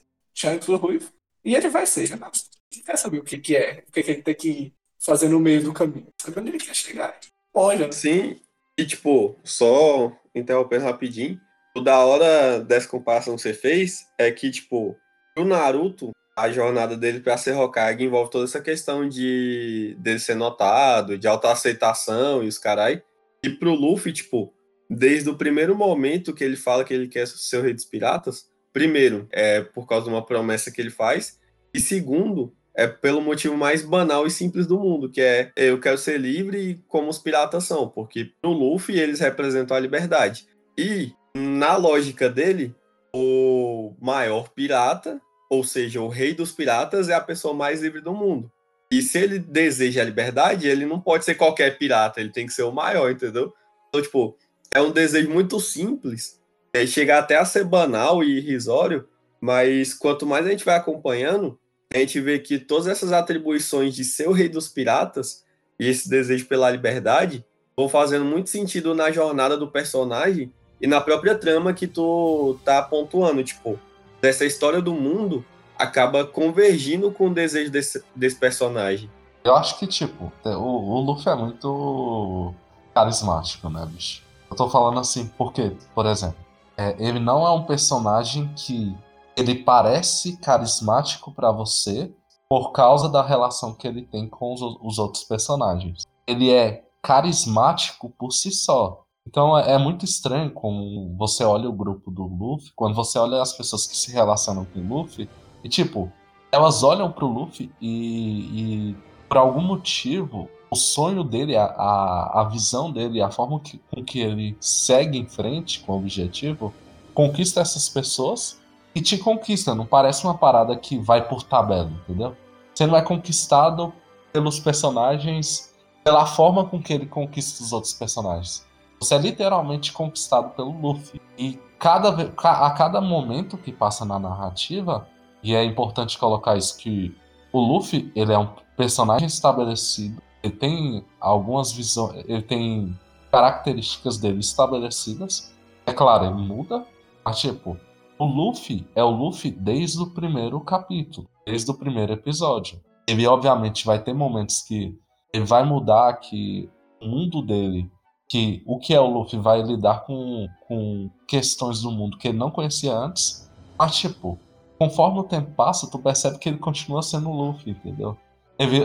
o Ruivo. E ele vai ser. Não, ele quer saber o que, que é, o que, que ele tem que fazer no meio do caminho. Sabe onde ele quer chegar? Olha. Sim, e tipo, só interrompendo rapidinho, o da hora dessa comparação que você fez é que, tipo, o Naruto, a jornada dele para ser Hokage envolve toda essa questão de dele ser notado, de autoaceitação e os carai. E pro Luffy, tipo, desde o primeiro momento que ele fala que ele quer ser o rei dos piratas, primeiro, é por causa de uma promessa que ele faz, e segundo, é pelo motivo mais banal e simples do mundo, que é eu quero ser livre como os piratas são, porque no Luffy eles representam a liberdade. E na lógica dele, o maior pirata, ou seja, o rei dos piratas, é a pessoa mais livre do mundo. E se ele deseja a liberdade, ele não pode ser qualquer pirata, ele tem que ser o maior, entendeu? Então, tipo, é um desejo muito simples, é chegar até a ser banal e irrisório, mas quanto mais a gente vai acompanhando, a gente vê que todas essas atribuições de ser o rei dos piratas e esse desejo pela liberdade vão fazendo muito sentido na jornada do personagem e na própria trama que tu tá pontuando, tipo, dessa história do mundo acaba convergindo com o desejo desse, desse personagem. Eu acho que, tipo, o, o Luffy é muito carismático, né, bicho? Eu tô falando assim porque, por exemplo, é, ele não é um personagem que ele parece carismático para você por causa da relação que ele tem com os, os outros personagens. Ele é carismático por si só. Então é, é muito estranho como você olha o grupo do Luffy, quando você olha as pessoas que se relacionam com o Luffy, e tipo, elas olham pro Luffy e, e por algum motivo o sonho dele, a, a, a visão dele, a forma que, com que ele segue em frente com o objetivo, conquista essas pessoas e te conquista. Não parece uma parada que vai por tabela, entendeu? Você não é conquistado pelos personagens, pela forma com que ele conquista os outros personagens. Você é literalmente conquistado pelo Luffy. E cada, a cada momento que passa na narrativa, e é importante colocar isso, que o Luffy ele é um personagem estabelecido, ele tem algumas visões, ele tem características dele estabelecidas. É claro, ele muda, mas tipo, o Luffy é o Luffy desde o primeiro capítulo, desde o primeiro episódio. Ele obviamente vai ter momentos que ele vai mudar, que o mundo dele que o que é o Luffy vai lidar com, com questões do mundo que ele não conhecia antes, mas tipo, conforme o tempo passa, tu percebe que ele continua sendo o Luffy, entendeu?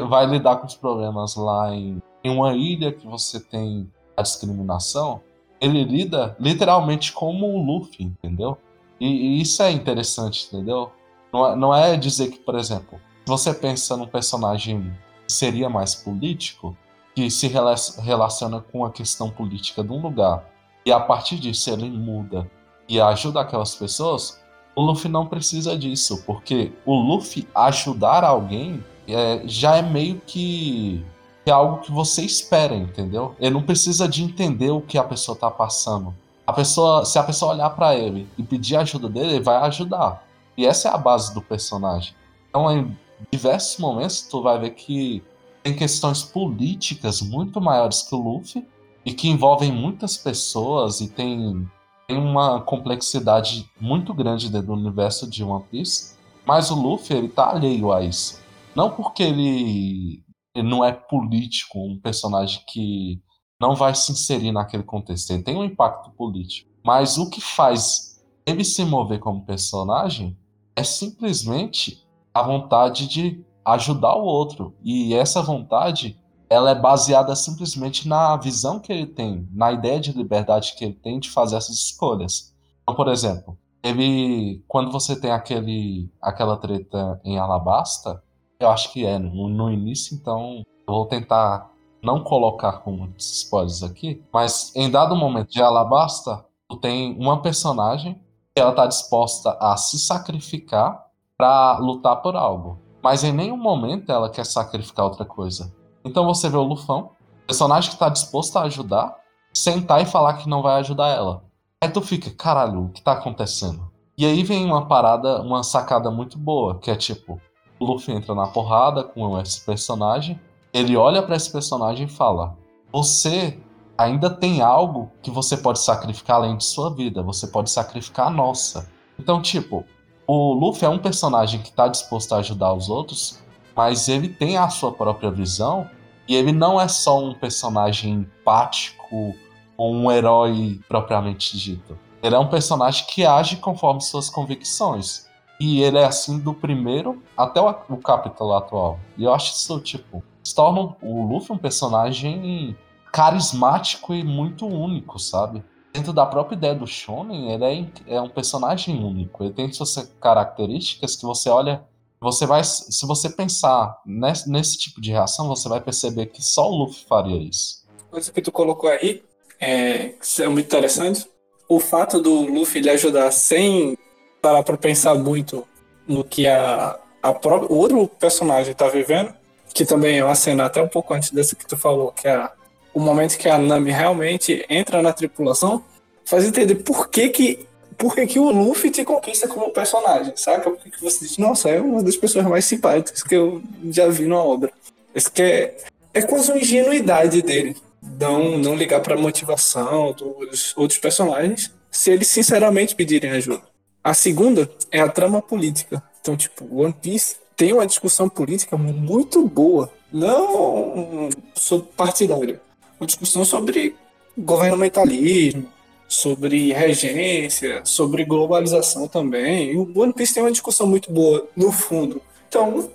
Vai lidar com os problemas lá em, em uma ilha que você tem a discriminação, ele lida literalmente como o Luffy, entendeu? E, e isso é interessante, entendeu? Não é, não é dizer que, por exemplo, você pensa num personagem que seria mais político, que se relaciona com a questão política de um lugar e a partir disso ele muda e ajuda aquelas pessoas, o Luffy não precisa disso, porque o Luffy ajudar alguém é, já é meio que é algo que você espera, entendeu? Ele não precisa de entender o que a pessoa tá passando. A pessoa, se a pessoa olhar para ele e pedir ajuda dele, ele vai ajudar. E essa é a base do personagem. Então, em diversos momentos, tu vai ver que tem questões políticas muito maiores que o Luffy e que envolvem muitas pessoas e tem, tem uma complexidade muito grande dentro do universo de One Piece. Mas o Luffy, ele tá alheio a isso. Não porque ele, ele não é político, um personagem que não vai se inserir naquele contexto. Ele tem um impacto político. Mas o que faz ele se mover como personagem é simplesmente a vontade de ajudar o outro. E essa vontade, ela é baseada simplesmente na visão que ele tem, na ideia de liberdade que ele tem de fazer essas escolhas. Então, por exemplo, ele, quando você tem aquele, aquela treta em Alabasta, eu acho que é no, no início, então vou tentar não colocar com muitos spoilers aqui, mas em dado momento de Alabasta, tu tem uma personagem que ela tá disposta a se sacrificar para lutar por algo mas em nenhum momento ela quer sacrificar outra coisa. Então você vê o Lufão, personagem que tá disposto a ajudar, sentar e falar que não vai ajudar ela. Aí tu fica, caralho, o que tá acontecendo? E aí vem uma parada, uma sacada muito boa, que é tipo, o Luffy entra na porrada com esse personagem, ele olha para esse personagem e fala: Você ainda tem algo que você pode sacrificar além de sua vida. Você pode sacrificar a nossa. Então, tipo, o Luffy é um personagem que está disposto a ajudar os outros, mas ele tem a sua própria visão e ele não é só um personagem empático ou um herói propriamente dito. Ele é um personagem que age conforme suas convicções. E ele é assim do primeiro até o, o capítulo atual. E eu acho isso, tipo, se torna o Luffy um personagem carismático e muito único, sabe? Dentro da própria ideia do Shonen, ele é, é um personagem único. Ele tem suas características que você olha você vai, se você pensar nesse, nesse, tipo de reação, você vai perceber que só o Luffy faria isso. Coisa que tu colocou aí é, é muito interessante. O fato do Luffy lhe ajudar sem parar para pensar muito no que a, a própria, o outro personagem tá vivendo, que também é uma cena até um pouco antes dessa que tu falou, que é o momento que a Nami realmente entra na tripulação, faz entender por que que por que, que o Luffy te conquista como personagem, saca? Por que você diz, nossa, é uma das pessoas mais simpáticas que eu já vi na obra. Isso que é, é quase uma ingenuidade dele. Não, não ligar pra motivação dos outros personagens se eles sinceramente pedirem ajuda. A segunda é a trama política. Então, tipo, One Piece tem uma discussão política muito boa. Não sobre partidária. Uma discussão sobre governamentalismo, sobre regência, sobre globalização também. E o One Piece tem uma discussão muito boa no fundo. Então,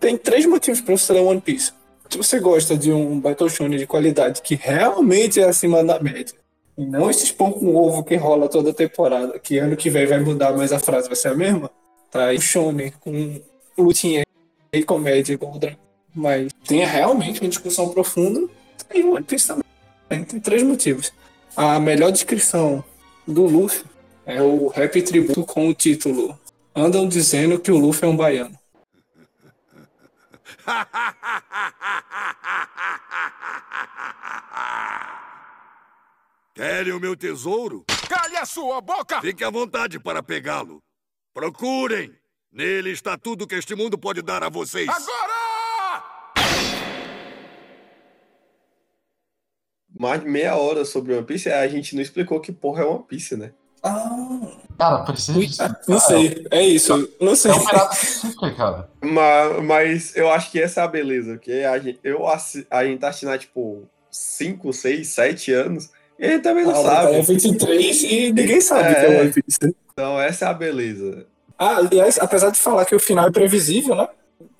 tem três motivos para você ler One Piece. Se você gosta de um Battle Shonen de qualidade que realmente é acima da média, e não esses pão com ovo que rola toda temporada, que ano que vem vai mudar, mas a frase vai ser a mesma, tá? aí Shonen com lutinha e comédia igual o Dragon. Mas tem realmente uma discussão profunda, e One Piece também. Tem três motivos. A melhor descrição do Luffy é o rap tributo com o título Andam dizendo que o Luffy é um baiano. Querem o meu tesouro? Cale a sua boca! Fique à vontade para pegá-lo. Procurem! Nele está tudo que este mundo pode dar a vocês. Agora! mais de meia hora sobre One Piece, a gente não explicou que porra é One Piece, né? Ah. Cara, precisa. Não sei, é isso. Não sei. É um cara. Mas, mas eu acho que essa é a beleza, porque a gente, eu, a gente tá assistindo há, tipo, 5, 6, 7 anos, e gente também não ah, sabe. É 23 e ninguém sabe é, que é One Piece. Então, essa é a beleza. Ah, aliás, apesar de falar que o final é previsível, né?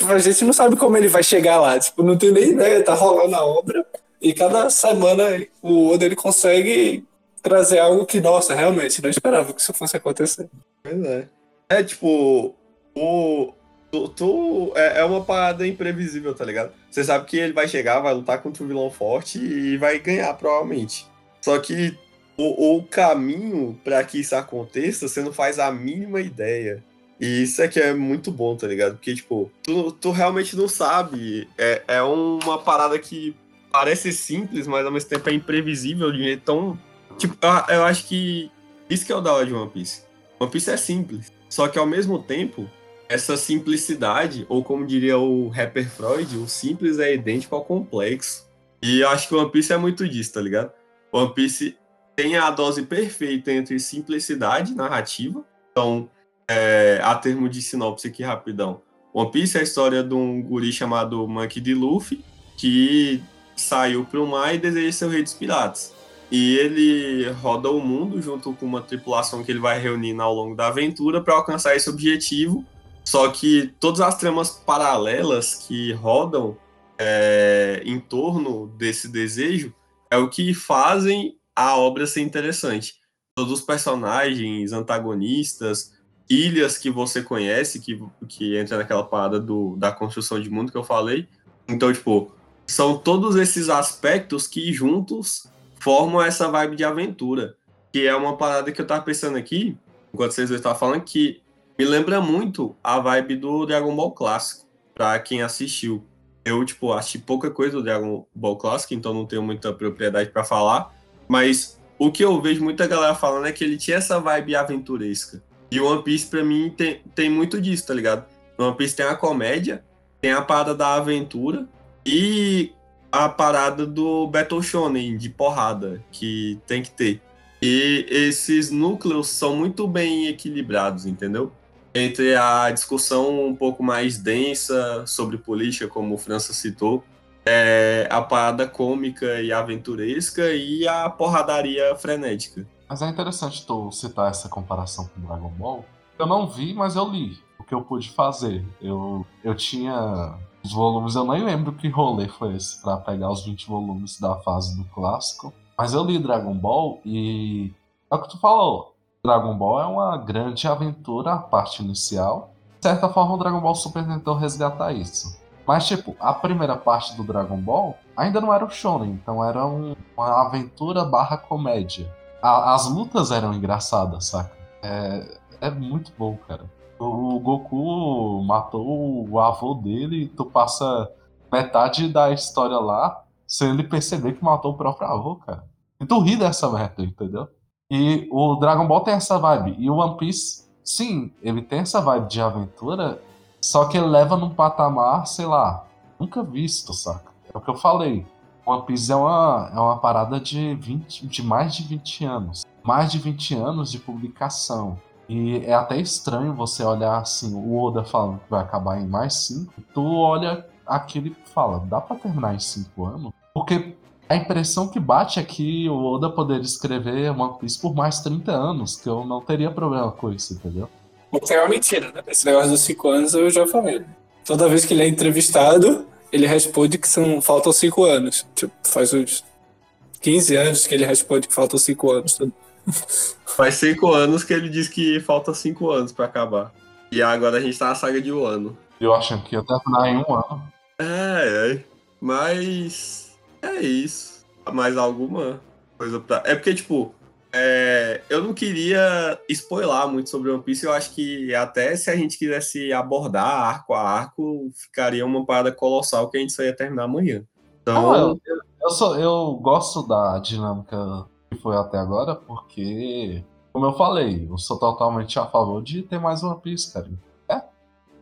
A gente não sabe como ele vai chegar lá. Tipo, não tem nem ideia, tá rolando a obra. E cada semana o Oda ele consegue trazer algo que, nossa, realmente não esperava que isso fosse acontecer. Pois é. É tipo, o. Tu, tu é, é, uma parada imprevisível, tá ligado? Você sabe que ele vai chegar, vai lutar contra um vilão forte e vai ganhar, provavelmente. Só que o, o caminho para que isso aconteça, você não faz a mínima ideia. E isso é que é muito bom, tá ligado? Porque, tipo, tu, tu realmente não sabe. É, é uma parada que parece simples, mas ao mesmo tempo é imprevisível de jeito tão. Tipo, eu, eu acho que isso que é o da hora de One Piece. One Piece é simples. Só que ao mesmo tempo, essa simplicidade, ou como diria o rapper Freud, o simples é idêntico ao complexo. E eu acho que One Piece é muito disso, tá ligado? One Piece tem a dose perfeita entre simplicidade narrativa. Então, é, a termo de sinopse aqui rapidão. One Piece é a história de um guri chamado Monkey D. Luffy, que saiu para o mar e deseja ser o rei dos piratas. E ele roda o mundo junto com uma tripulação que ele vai reunindo ao longo da aventura para alcançar esse objetivo. Só que todas as tramas paralelas que rodam é, em torno desse desejo é o que fazem a obra ser interessante. Todos os personagens, antagonistas, ilhas que você conhece, que, que entra naquela parada do, da construção de mundo que eu falei. Então, tipo, são todos esses aspectos que juntos formam essa vibe de aventura. Que é uma parada que eu tava pensando aqui, enquanto vocês estavam falando, que me lembra muito a vibe do Dragon Ball clássico, pra quem assistiu. Eu, tipo, assisti pouca coisa do Dragon Ball clássico, então não tenho muita propriedade para falar, mas o que eu vejo muita galera falando é que ele tinha essa vibe aventuresca. E One Piece, pra mim, tem, tem muito disso, tá ligado? One Piece tem a comédia, tem a parada da aventura, e a parada do Battle Shonen, de porrada, que tem que ter. E esses núcleos são muito bem equilibrados, entendeu? Entre a discussão um pouco mais densa sobre política, como o França citou, é a parada cômica e aventuresca e a porradaria frenética. Mas é interessante tu citar essa comparação com Dragon Ball. Eu não vi, mas eu li o que eu pude fazer. Eu, eu tinha os volumes, eu nem lembro que rolê foi esse para pegar os 20 volumes da fase do clássico. Mas eu li Dragon Ball e é o que tu falou. Dragon Ball é uma grande aventura, a parte inicial. De certa forma, o Dragon Ball Super tentou resgatar isso. Mas, tipo, a primeira parte do Dragon Ball ainda não era o Shonen, então era um, uma aventura barra comédia. A, as lutas eram engraçadas, saca? É, é muito bom, cara. O, o Goku matou o avô dele e tu passa metade da história lá sem ele perceber que matou o próprio avô, cara. E tu ri dessa merda, entendeu? E o Dragon Ball tem essa vibe. E o One Piece, sim, ele tem essa vibe de aventura, só que ele leva num patamar, sei lá, nunca visto, saca? É o que eu falei. One Piece é uma, é uma parada de, 20, de mais de 20 anos. Mais de 20 anos de publicação. E é até estranho você olhar assim, o Oda falando que vai acabar em mais 5. Tu olha aquele e fala, dá para terminar em 5 anos? Porque a impressão que bate é que o Oda poderia escrever One Piece por mais 30 anos, que eu não teria problema com isso, entendeu? O que é uma mentira, né? Esse negócio dos 5 anos eu já falei. Toda vez que ele é entrevistado, ele responde que são, faltam 5 anos. Tipo, faz uns 15 anos que ele responde que faltam 5 anos. Faz 5 anos que ele diz que falta 5 anos para acabar. E agora a gente tá na saga de um ano. Eu acho que ia terminar em um ano. É, é. Mas. É isso. Mais alguma coisa pra. É porque, tipo, é, eu não queria spoiler muito sobre One Piece. Eu acho que até se a gente quisesse abordar arco a arco, ficaria uma parada colossal que a gente só ia terminar amanhã. Então. Ah, eu, eu, sou, eu gosto da dinâmica que foi até agora, porque, como eu falei, eu sou totalmente a favor de ter mais One Piece, cara. É.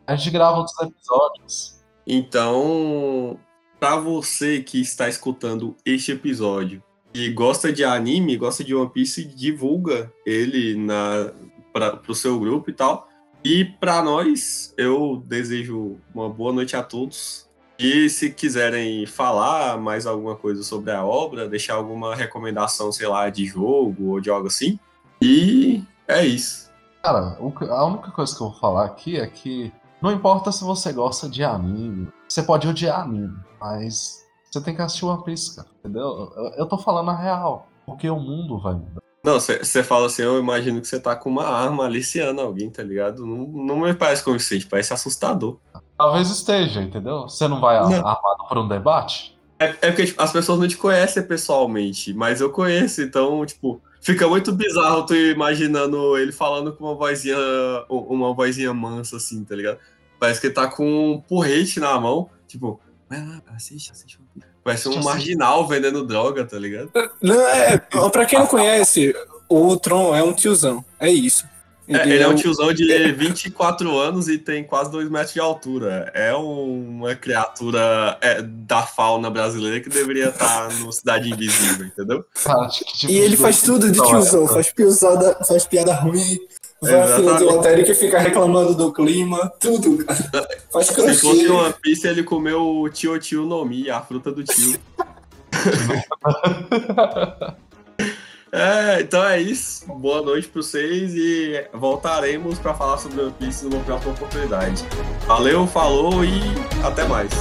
A gente grava outros episódios. Então, para você que está escutando este episódio e gosta de anime, gosta de One Piece, divulga ele na para o seu grupo e tal. E para nós, eu desejo uma boa noite a todos. E se quiserem falar mais alguma coisa sobre a obra, deixar alguma recomendação, sei lá, de jogo ou de algo assim. E é isso. Cara, a única coisa que eu vou falar aqui é que não importa se você gosta de anime, você pode odiar anime, mas você tem que assistir One Piece, cara, entendeu? Eu tô falando a real, porque o mundo vai mudar. Não, você fala assim, eu imagino que você tá com uma arma aliciando alguém, tá ligado? Não, não me parece convincente, parece assustador. Talvez esteja, entendeu? Você não vai não. armado por um debate? É, é porque tipo, as pessoas não te conhecem pessoalmente, mas eu conheço, então, tipo, fica muito bizarro tu imaginando ele falando com uma vozinha, uma vozinha mansa, assim, tá ligado? Parece que ele tá com um porrete na mão, tipo, vai lá, assiste, assiste. Parece um marginal vendendo droga, tá ligado? Não, é, pra quem não conhece, o Tron é um tiozão, é isso. Ele, é, ele é um tiozão de 24 anos e tem quase 2 metros de altura. É uma criatura é, da fauna brasileira que deveria estar no Cidade Invisível, entendeu? Tipo e ele faz tudo de tiozão, faz, piada, faz piada ruim, vai à fila do hotel que fica reclamando do clima, tudo, cara. Faz Se fosse uma pista, ele comeu o tio tio no mi, a fruta do tio. É, então é isso. Boa noite para vocês e voltaremos para falar sobre One Piece numa próxima oportunidade. Valeu, falou e até mais.